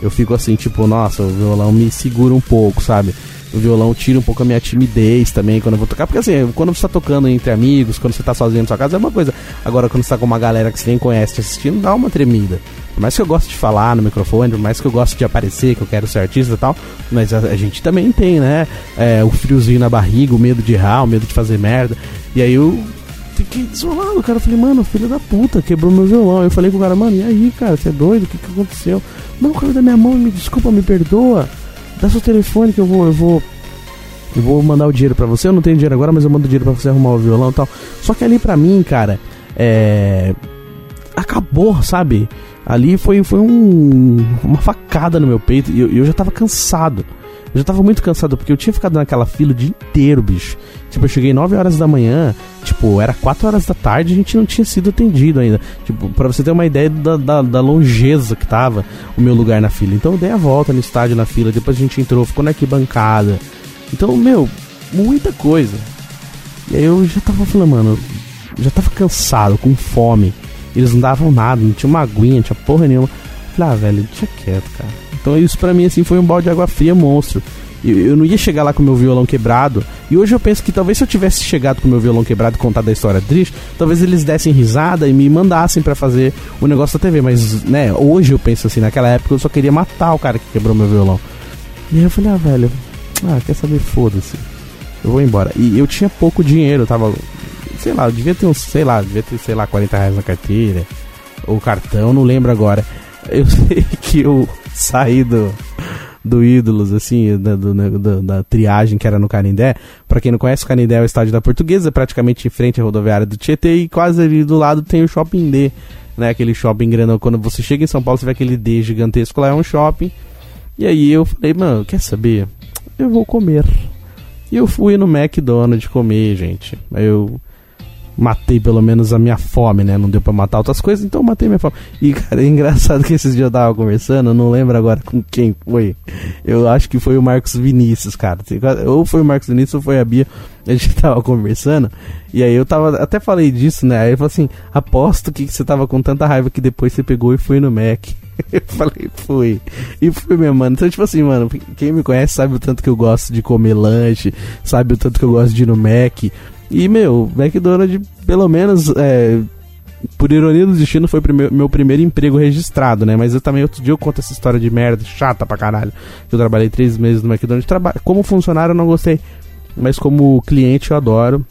Eu fico assim, tipo, nossa, o violão me segura um pouco, sabe? O violão tira um pouco a minha timidez também quando eu vou tocar. Porque assim, quando você tá tocando entre amigos, quando você tá sozinho na sua casa, é uma coisa. Agora, quando você tá com uma galera que você nem conhece te assistindo, dá uma tremida. Por mais que eu goste de falar no microfone, por mais que eu goste de aparecer, que eu quero ser artista e tal, mas a, a gente também tem, né? É, o friozinho na barriga, o medo de errar, o medo de fazer merda. E aí eu fiquei desolado, cara. Eu falei, mano, filho da puta, quebrou meu violão. Eu falei pro cara, mano, e aí, cara, você é doido? O que, que aconteceu? Não, cara, da minha mão, me desculpa, me perdoa. Dá seu telefone que eu vou, eu vou. Eu vou mandar o dinheiro pra você. Eu não tenho dinheiro agora, mas eu mando dinheiro pra você arrumar o violão e tal. Só que ali pra mim, cara, é. Acabou, sabe? Ali foi, foi um, uma facada no meu peito e eu, eu já tava cansado. Eu já tava muito cansado, porque eu tinha ficado naquela fila o dia inteiro, bicho. Tipo, eu cheguei 9 horas da manhã, tipo, era 4 horas da tarde e a gente não tinha sido atendido ainda. Tipo, pra você ter uma ideia da, da, da longeza que tava o meu lugar na fila. Então eu dei a volta no estádio na fila, depois a gente entrou, ficou na arquibancada. Então, meu, muita coisa. E aí eu já tava falando, mano, já tava cansado, com fome. Eles não davam nada, não tinha uma aguinha, não tinha porra nenhuma. Falei, ah, velho, deixa quieto, cara. Então isso pra mim, assim, foi um balde de água fria monstro. Eu, eu não ia chegar lá com meu violão quebrado. E hoje eu penso que talvez se eu tivesse chegado com meu violão quebrado e contado a história triste, talvez eles dessem risada e me mandassem para fazer o negócio da TV. Mas, né, hoje eu penso assim, naquela época eu só queria matar o cara que quebrou meu violão. E aí eu falei, ah, velho, ah, quer saber, foda-se. Eu vou embora. E eu tinha pouco dinheiro, eu tava. Sei lá, eu devia ter uns, sei lá, devia ter, sei lá, 40 reais na carteira. Ou cartão, não lembro agora. Eu sei que eu saí do, do Ídolos, assim, da, do, da, da, triagem que era no Canindé. Para quem não conhece, o Canindé é o estádio da Portuguesa, praticamente em frente à rodoviária do Tietê, e quase ali do lado tem o Shopping D, né? Aquele shopping grande. Quando você chega em São Paulo, você vê aquele D gigantesco lá, é um shopping. E aí eu falei, mano, quer saber? Eu vou comer. E eu fui no McDonald's comer, gente. Eu matei pelo menos a minha fome, né? Não deu pra matar outras coisas, então eu matei minha fome. E, cara, é engraçado que esses dias eu tava conversando, eu não lembro agora com quem foi. Eu acho que foi o Marcos Vinícius, cara. Ou foi o Marcos Vinícius ou foi a Bia. A gente tava conversando, e aí eu tava. Até falei disso, né? Aí ele falou assim: aposto que você tava com tanta raiva que depois você pegou e foi no Mac. Eu falei, fui. E fui mesmo, mano. Então, tipo assim, mano, quem me conhece sabe o tanto que eu gosto de comer lanche, sabe o tanto que eu gosto de ir no Mac. E, meu, McDonald's, pelo menos, é, por ironia do destino, foi prime meu primeiro emprego registrado, né? Mas eu também, outro dia, eu conto essa história de merda chata pra caralho. Eu trabalhei três meses no McDonald's. Traba como funcionário, eu não gostei. Mas como cliente, eu adoro.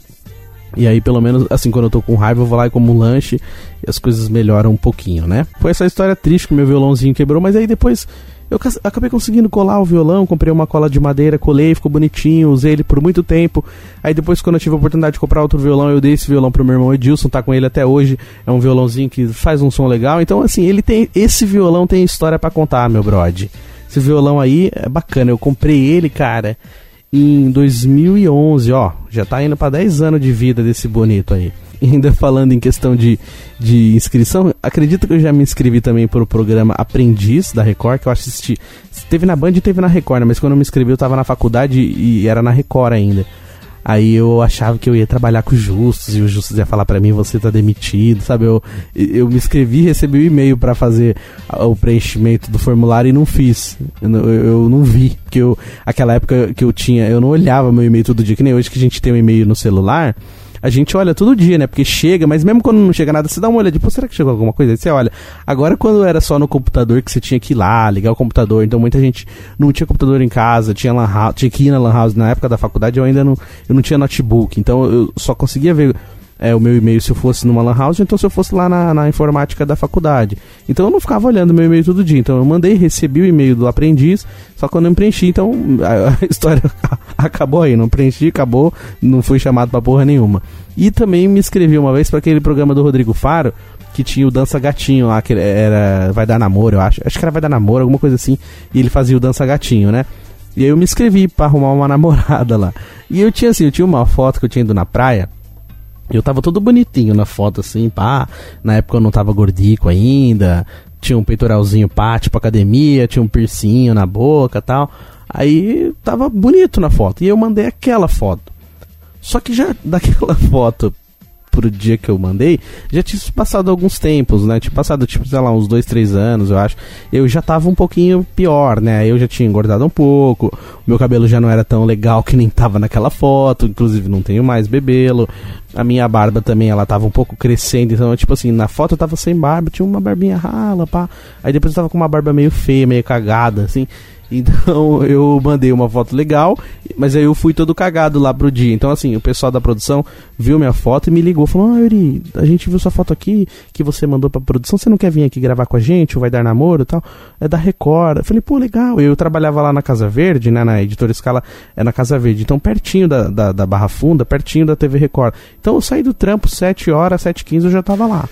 E aí, pelo menos, assim, quando eu tô com raiva, eu vou lá e como um lanche e as coisas melhoram um pouquinho, né? Foi essa história triste que meu violãozinho quebrou, mas aí depois eu acabei conseguindo colar o violão, comprei uma cola de madeira, colei, ficou bonitinho, usei ele por muito tempo. Aí depois, quando eu tive a oportunidade de comprar outro violão, eu dei esse violão pro meu irmão Edilson, tá com ele até hoje. É um violãozinho que faz um som legal. Então, assim, ele tem. Esse violão tem história para contar, meu brode. Esse violão aí é bacana. Eu comprei ele, cara, em 2011, ó. Já tá indo para 10 anos de vida desse bonito aí ainda falando em questão de, de inscrição, acredito que eu já me inscrevi também para o programa Aprendiz da Record, que eu assisti. Teve na Band e teve na Record, né? mas quando eu me inscrevi eu estava na faculdade e era na Record ainda. Aí eu achava que eu ia trabalhar com o Justus e o Justus ia falar para mim, você tá demitido, sabe? Eu, eu me inscrevi, recebi o um e-mail para fazer o preenchimento do formulário e não fiz. Eu, eu, não vi, porque eu, aquela época que eu tinha, eu não olhava meu e-mail todo dia, que nem hoje que a gente tem um e-mail no celular a gente olha todo dia, né? Porque chega, mas mesmo quando não chega nada, você dá uma olhada, pô, será que chegou alguma coisa? Aí você olha. Agora, quando era só no computador que você tinha que ir lá, ligar o computador, então muita gente não tinha computador em casa, tinha, lan house, tinha que ir na Lan House. Na época da faculdade eu ainda não, eu não tinha notebook, então eu só conseguia ver é, o meu e-mail se eu fosse numa lan house, então se eu fosse lá na, na informática da faculdade. Então eu não ficava olhando meu e-mail todo dia. Então eu mandei, recebi o e-mail do aprendiz, só que eu não preenchi. Então a, a história acabou aí, não preenchi, acabou, não fui chamado pra porra nenhuma. E também me inscrevi uma vez para aquele programa do Rodrigo Faro, que tinha o Dança Gatinho lá, que era Vai Dar Namoro, eu acho. Acho que era Vai Dar Namoro, alguma coisa assim. E ele fazia o Dança Gatinho, né? E aí eu me inscrevi para arrumar uma namorada lá. E eu tinha assim, eu tinha uma foto que eu tinha ido na praia. Eu tava todo bonitinho na foto, assim, pá. Na época eu não tava gordico ainda. Tinha um peitoralzinho pá, tipo academia, tinha um piercinho na boca tal. Aí tava bonito na foto. E eu mandei aquela foto. Só que já daquela foto pro dia que eu mandei, já tinha passado alguns tempos, né? Tinha passado, tipo, sei lá, uns dois, três anos, eu acho. Eu já tava um pouquinho pior, né? Eu já tinha engordado um pouco, meu cabelo já não era tão legal que nem tava naquela foto, inclusive não tenho mais bebelo. A minha barba também, ela tava um pouco crescendo, então, tipo assim, na foto eu tava sem barba, tinha uma barbinha rala, pá. Aí depois eu tava com uma barba meio feia, meio cagada, assim. Então eu mandei uma foto legal, mas aí eu fui todo cagado lá pro dia. Então, assim, o pessoal da produção viu minha foto e me ligou, falou: Ah, Yuri, a gente viu sua foto aqui, que você mandou pra produção, você não quer vir aqui gravar com a gente, ou vai dar namoro e tal? É da Record. Eu falei, pô, legal. Eu trabalhava lá na Casa Verde, né? Na editora Escala é na Casa Verde. Então, pertinho da, da, da Barra Funda, pertinho da TV Record. Então eu saí do trampo 7 horas, 7 15 eu já tava lá.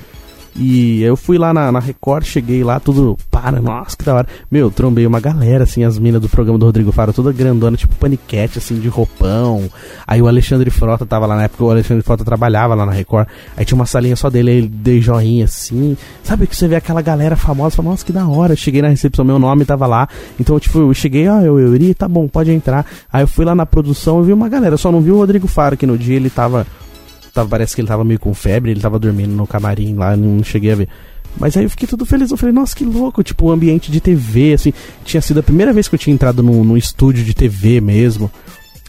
E eu fui lá na, na, Record, cheguei lá, tudo para, nossa, que da hora. Meu, trombei uma galera, assim, as minas do programa do Rodrigo Faro, toda grandona, tipo paniquete, assim, de roupão. Aí o Alexandre Frota tava lá na época, o Alexandre Frota trabalhava lá na Record. Aí tinha uma salinha só dele, aí ele dei joinha, assim. Sabe que você vê aquela galera famosa, fala, nossa, que da hora. Cheguei na recepção, meu nome tava lá. Então, tipo, eu cheguei, ó, eu, eu iria, tá bom, pode entrar. Aí eu fui lá na produção e vi uma galera, só não vi o Rodrigo Faro, que no dia ele tava tava, parece que ele tava meio com febre, ele tava dormindo no camarim lá, não cheguei a ver. Mas aí eu fiquei tudo feliz, eu falei, nossa, que louco, tipo, o ambiente de TV, assim, tinha sido a primeira vez que eu tinha entrado num, num estúdio de TV mesmo.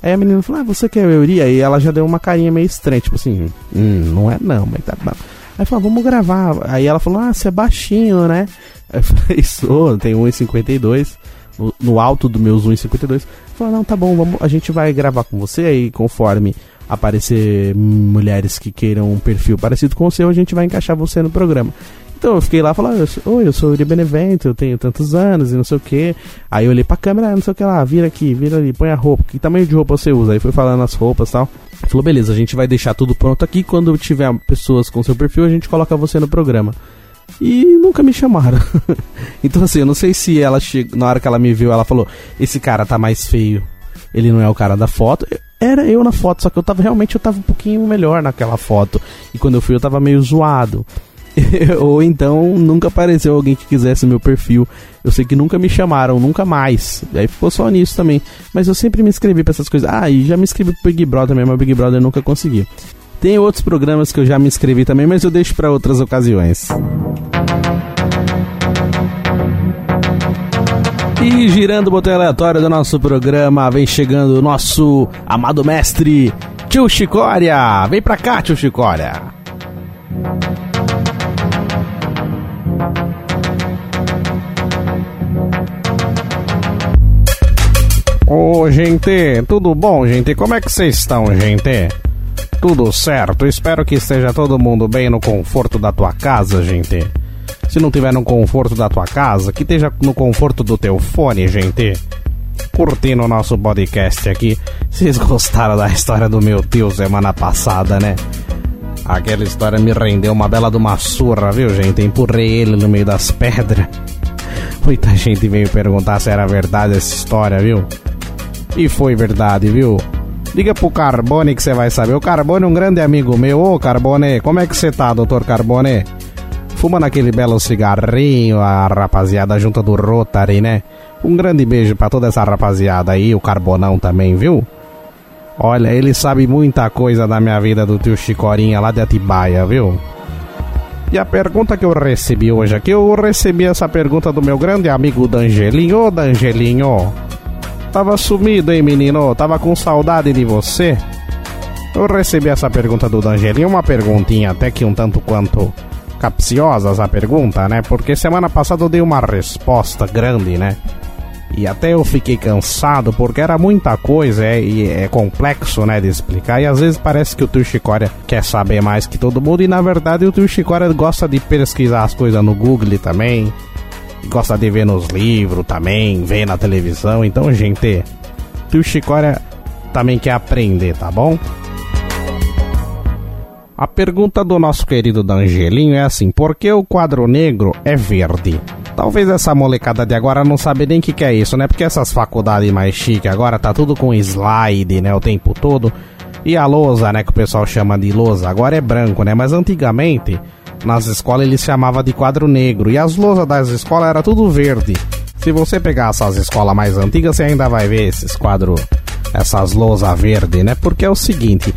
Aí a menina falou, ah, você quer eu iria? Aí ela já deu uma carinha meio estranha, tipo assim, hum, não é não, mas tá bom. Aí falou, vamos gravar. Aí ela falou, ah, você é baixinho, né? Aí eu falei, sou, tenho 1,52 no, no alto dos meus 1,52. Falou, não, tá bom, vamos, a gente vai gravar com você aí, conforme aparecer mulheres que queiram um perfil parecido com o seu, a gente vai encaixar você no programa. Então eu fiquei lá falando, oi, eu sou Uri Benevento, eu tenho tantos anos e não sei o que. Aí eu olhei pra câmera, não sei o que lá, vira aqui, vira ali, põe a roupa, que tamanho de roupa você usa? Aí foi falando as roupas e tal. Falou, beleza, a gente vai deixar tudo pronto aqui, quando tiver pessoas com seu perfil, a gente coloca você no programa. E nunca me chamaram. então assim, eu não sei se ela chegou, na hora que ela me viu, ela falou, esse cara tá mais feio ele não é o cara da foto. Era eu na foto, só que eu tava realmente eu tava um pouquinho melhor naquela foto. E quando eu fui eu tava meio zoado. Ou então nunca apareceu alguém que quisesse meu perfil. Eu sei que nunca me chamaram, nunca mais. E aí ficou só nisso também. Mas eu sempre me inscrevi pra essas coisas. Ah, e já me inscrevi pro Big Brother mesmo, mas Big Brother nunca consegui. Tem outros programas que eu já me inscrevi também, mas eu deixo para outras ocasiões. E girando o botão aleatório do nosso programa, vem chegando o nosso amado mestre, Tio Chicória. Vem pra cá, Tio Chicória. Ô, gente, tudo bom, gente? Como é que vocês estão, gente? Tudo certo? Espero que esteja todo mundo bem no conforto da tua casa, gente. Se não tiver no conforto da tua casa, que esteja no conforto do teu fone, gente. Curtindo o nosso podcast aqui. Vocês gostaram da história do meu tio semana passada, né? Aquela história me rendeu uma bela de uma surra, viu, gente? Empurrei ele no meio das pedras. Muita gente veio perguntar se era verdade essa história, viu? E foi verdade, viu? Liga pro Carbone que você vai saber. O Carbone é um grande amigo meu. Ô, Carbone, como é que você tá, doutor Carbone? Fuma naquele belo cigarrinho, a rapaziada junto do Rotary, né? Um grande beijo para toda essa rapaziada aí, o Carbonão também, viu? Olha, ele sabe muita coisa da minha vida do tio Chicorinha lá de Atibaia, viu? E a pergunta que eu recebi hoje aqui, eu recebi essa pergunta do meu grande amigo Dangelinho. Ô Dangelinho, tava sumido, hein, menino? Tava com saudade de você? Eu recebi essa pergunta do Dangelinho, uma perguntinha até que um tanto quanto capciosa essa pergunta, né? Porque semana passada eu dei uma resposta grande, né? E até eu fiquei cansado porque era muita coisa é, e é complexo, né, de explicar. E às vezes parece que o tio Chicória quer saber mais que todo mundo e na verdade o tio Chicória gosta de pesquisar as coisas no Google também. Gosta de ver nos livros também, ver na televisão. Então, gente, tio Chicória também quer aprender, tá bom? A pergunta do nosso querido D'Angelinho é assim: por que o quadro negro é verde? Talvez essa molecada de agora não sabe nem o que, que é isso, né? Porque essas faculdades mais chiques agora tá tudo com slide, né? O tempo todo. E a lousa, né? Que o pessoal chama de lousa, agora é branco, né? Mas antigamente, nas escolas eles chamavam de quadro negro. E as lousas das escolas era tudo verde. Se você pegar essas escolas mais antigas, você ainda vai ver esses quadros, essas lousas verde, né? Porque é o seguinte,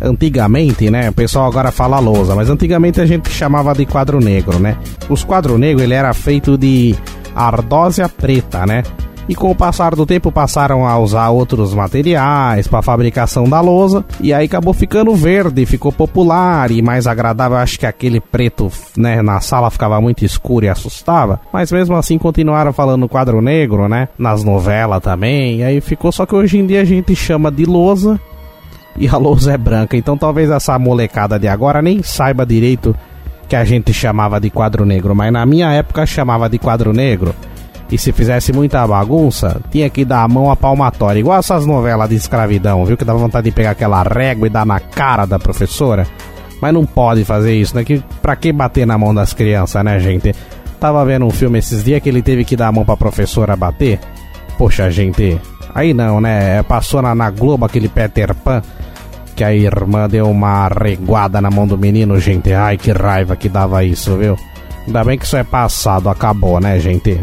antigamente, né? O pessoal agora fala lousa, mas antigamente a gente chamava de quadro negro, né? Os quadro negro ele era feito de ardósia preta, né? E com o passar do tempo passaram a usar outros materiais para fabricação da lousa e aí acabou ficando verde, ficou popular e mais agradável. Acho que aquele preto, né, na sala ficava muito escuro e assustava, mas mesmo assim continuaram falando quadro negro, né, nas novelas também. E aí ficou só que hoje em dia a gente chama de lousa e a lousa é branca. Então talvez essa molecada de agora nem saiba direito que a gente chamava de quadro negro, mas na minha época chamava de quadro negro e se fizesse muita bagunça, tinha que dar a mão à palmatória, igual essas novelas de escravidão, viu? Que dava vontade de pegar aquela régua e dar na cara da professora. Mas não pode fazer isso, né? Que, pra que bater na mão das crianças, né, gente? Tava vendo um filme esses dias que ele teve que dar a mão pra professora bater. Poxa, gente. Aí não, né? Passou na, na Globo aquele Peter Pan. Que a irmã deu uma reguada na mão do menino, gente. Ai, que raiva que dava isso, viu? Ainda bem que isso é passado, acabou, né, gente?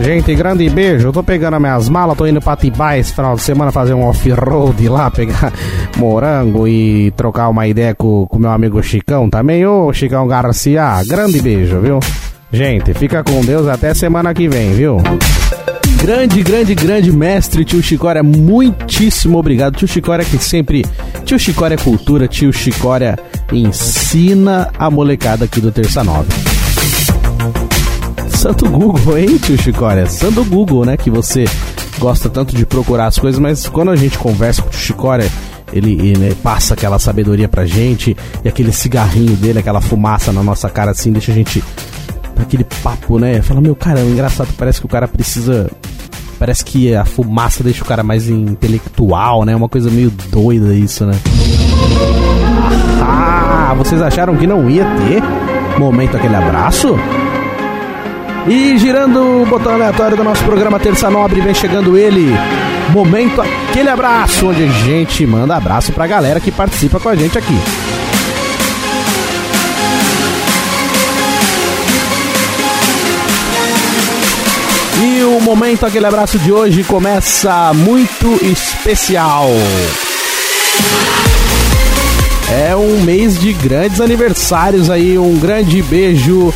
Gente, grande beijo. Eu tô pegando as minhas malas, tô indo pra Tibai esse final de semana fazer um off-road lá, pegar morango e trocar uma ideia com o meu amigo Chicão também. Ô, Chicão Garcia, grande beijo, viu? Gente, fica com Deus até semana que vem, viu? Grande, grande, grande mestre tio Chicória, muitíssimo obrigado. Tio Chicória que sempre. Tio Chicória é cultura, tio Chicória ensina a molecada aqui do Terça Nove. Santo Google, hein, tio Chicória? Santo Google, né? Que você gosta tanto de procurar as coisas, mas quando a gente conversa com o tio Chicória, ele, ele passa aquela sabedoria pra gente e aquele cigarrinho dele, aquela fumaça na nossa cara assim, deixa a gente. Aquele papo, né? Fala, meu caramba, engraçado, parece que o cara precisa. Parece que a fumaça deixa o cara mais intelectual, né? Uma coisa meio doida isso, né? Ah, vocês acharam que não ia ter momento aquele abraço? E girando o botão aleatório do nosso programa Terça Nobre, vem chegando ele. Momento aquele abraço, onde a gente manda abraço pra galera que participa com a gente aqui. O momento aquele abraço de hoje começa muito especial. É um mês de grandes aniversários aí, um grande beijo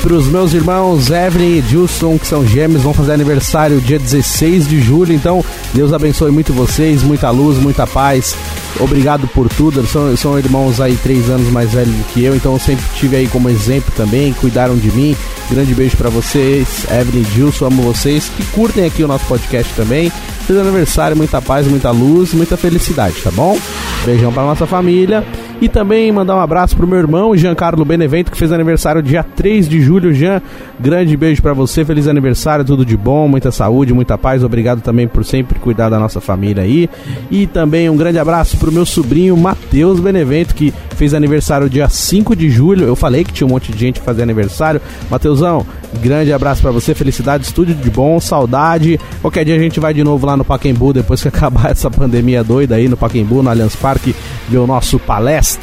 para os meus irmãos Evelyn e Gilson, que são gêmeos, vão fazer aniversário dia 16 de julho. Então, Deus abençoe muito vocês, muita luz, muita paz. Obrigado por tudo. São, são irmãos aí três anos mais velhos do que eu, então eu sempre tive aí como exemplo também, cuidaram de mim. Grande beijo para vocês, Evelyn e Gilson, amo vocês, que curtem aqui o nosso podcast também. Feliz aniversário, muita paz, muita luz, muita felicidade, tá bom? Beijão pra nossa família. E também mandar um abraço pro meu irmão, Giancarlo Benevento, que fez aniversário dia 3 de julho. Jean, grande beijo para você, feliz aniversário, tudo de bom, muita saúde, muita paz. Obrigado também por sempre cuidar da nossa família aí. E também um grande abraço pro meu sobrinho Matheus Benevento, que fez aniversário dia 5 de julho. Eu falei que tinha um monte de gente fazia aniversário. Mateusão, grande abraço para você, felicidade, estúdio de bom, saudade. Qualquer dia a gente vai de novo lá no Paquembu, depois que acabar essa pandemia doida aí no Paquembu, no Allianz Parque, ver o nosso palestra.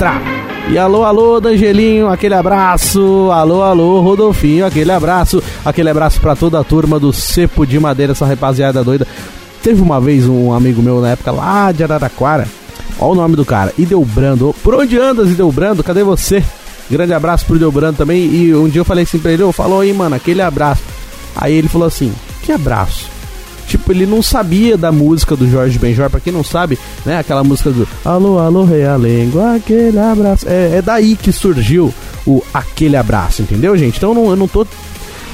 E alô, alô, Dangelinho, aquele abraço. Alô, alô, Rodolfinho, aquele abraço. Aquele abraço para toda a turma do Cepo de Madeira, essa rapaziada doida. Teve uma vez um amigo meu na época lá de Araraquara. Olha o nome do cara, Idelbrando. Por onde andas, Idelbrando? Cadê você? Grande abraço pro Idelbrando também. E um dia eu falei assim pra ele: Ô, falou aí, mano, aquele abraço. Aí ele falou assim: Que abraço? Tipo, ele não sabia da música do Jorge Benjor, pra quem não sabe, né? Aquela música do Alô, alô, realengo, aquele abraço. É, é daí que surgiu o aquele abraço, entendeu, gente? Então eu não, eu não tô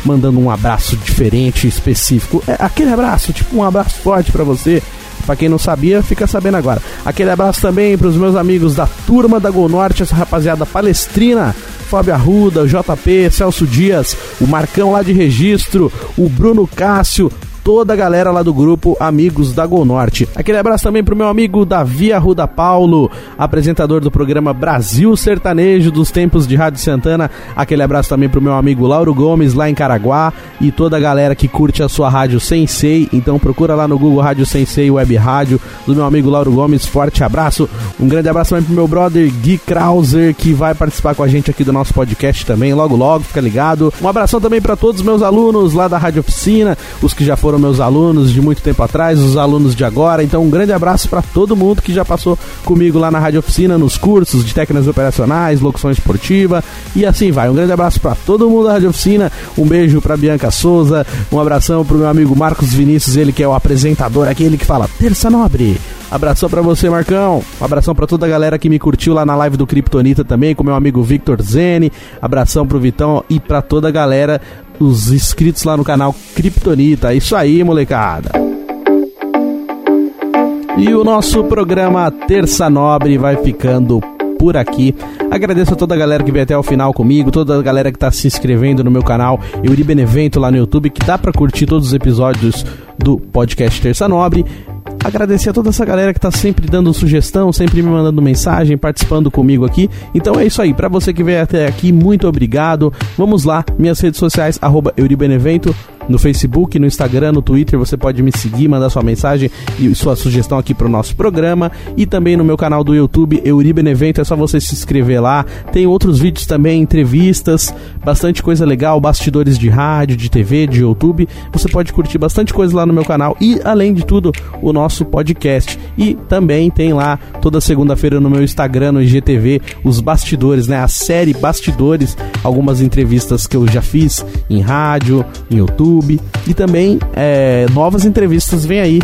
mandando um abraço diferente, específico. É aquele abraço, tipo um abraço forte para você. Pra quem não sabia, fica sabendo agora. Aquele abraço também pros meus amigos da turma da Gol Norte, essa rapaziada palestrina. Fábio Arruda, o JP, Celso Dias, o Marcão lá de registro, o Bruno Cássio, toda a galera lá do grupo Amigos da Gol Norte. Aquele abraço também pro meu amigo Davi Arruda Paulo, apresentador do programa Brasil Sertanejo dos tempos de Rádio Santana. Aquele abraço também pro meu amigo Lauro Gomes lá em Caraguá e toda a galera que curte a sua rádio Sensei. Então procura lá no Google Rádio Sensei Web Rádio do meu amigo Lauro Gomes. Forte abraço. Um grande abraço também pro meu brother Gui Krauser que vai participar com a gente aqui do nosso podcast também logo logo, fica ligado. Um abração também para todos os meus alunos lá da Rádio Oficina, os que já foram foram meus alunos de muito tempo atrás, os alunos de agora. Então, um grande abraço para todo mundo que já passou comigo lá na Rádio Oficina, nos cursos de técnicas operacionais, locução esportiva e assim vai. Um grande abraço para todo mundo da Rádio Oficina. Um beijo para Bianca Souza, um abração pro meu amigo Marcos Vinícius, ele que é o apresentador, aquele que fala Terça Nobre. Abração para você, Marcão. Um abração para toda a galera que me curtiu lá na live do Kryptonita também, com meu amigo Victor Zene. Abração pro Vitão e para toda a galera, os inscritos lá no canal Kryptonita. Isso aí, molecada. E o nosso programa Terça Nobre vai ficando por aqui. Agradeço a toda a galera que veio até o final comigo, toda a galera que está se inscrevendo no meu canal Euri Benevento lá no YouTube, que dá para curtir todos os episódios do podcast Terça Nobre. Agradecer a toda essa galera que está sempre dando sugestão, sempre me mandando mensagem, participando comigo aqui. Então é isso aí. Para você que veio até aqui, muito obrigado. Vamos lá, minhas redes sociais, arroba Euribenevento no Facebook, no Instagram, no Twitter. Você pode me seguir, mandar sua mensagem e sua sugestão aqui para o nosso programa. E também no meu canal do YouTube, Euribenevento. É só você se inscrever lá. Tem outros vídeos também, entrevistas, bastante coisa legal, bastidores de rádio, de TV, de YouTube. Você pode curtir bastante coisa lá no meu canal. E além de tudo, o nosso podcast. E também tem lá toda segunda-feira no meu Instagram, no IGTV, os bastidores, né? A série Bastidores, algumas entrevistas que eu já fiz em rádio, em YouTube YouTube e também é, novas entrevistas vem aí.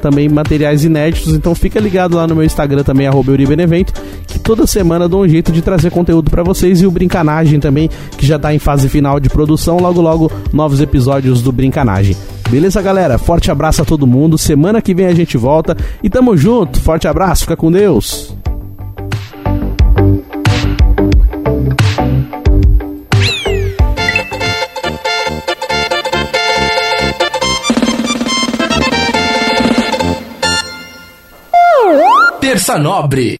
Também materiais inéditos, então fica ligado lá no meu Instagram também, Euribenevento, que toda semana dou um jeito de trazer conteúdo para vocês e o Brincanagem também, que já tá em fase final de produção, logo logo novos episódios do Brincanagem. Beleza, galera? Forte abraço a todo mundo. Semana que vem a gente volta e tamo junto. Forte abraço, fica com Deus. Terça Nobre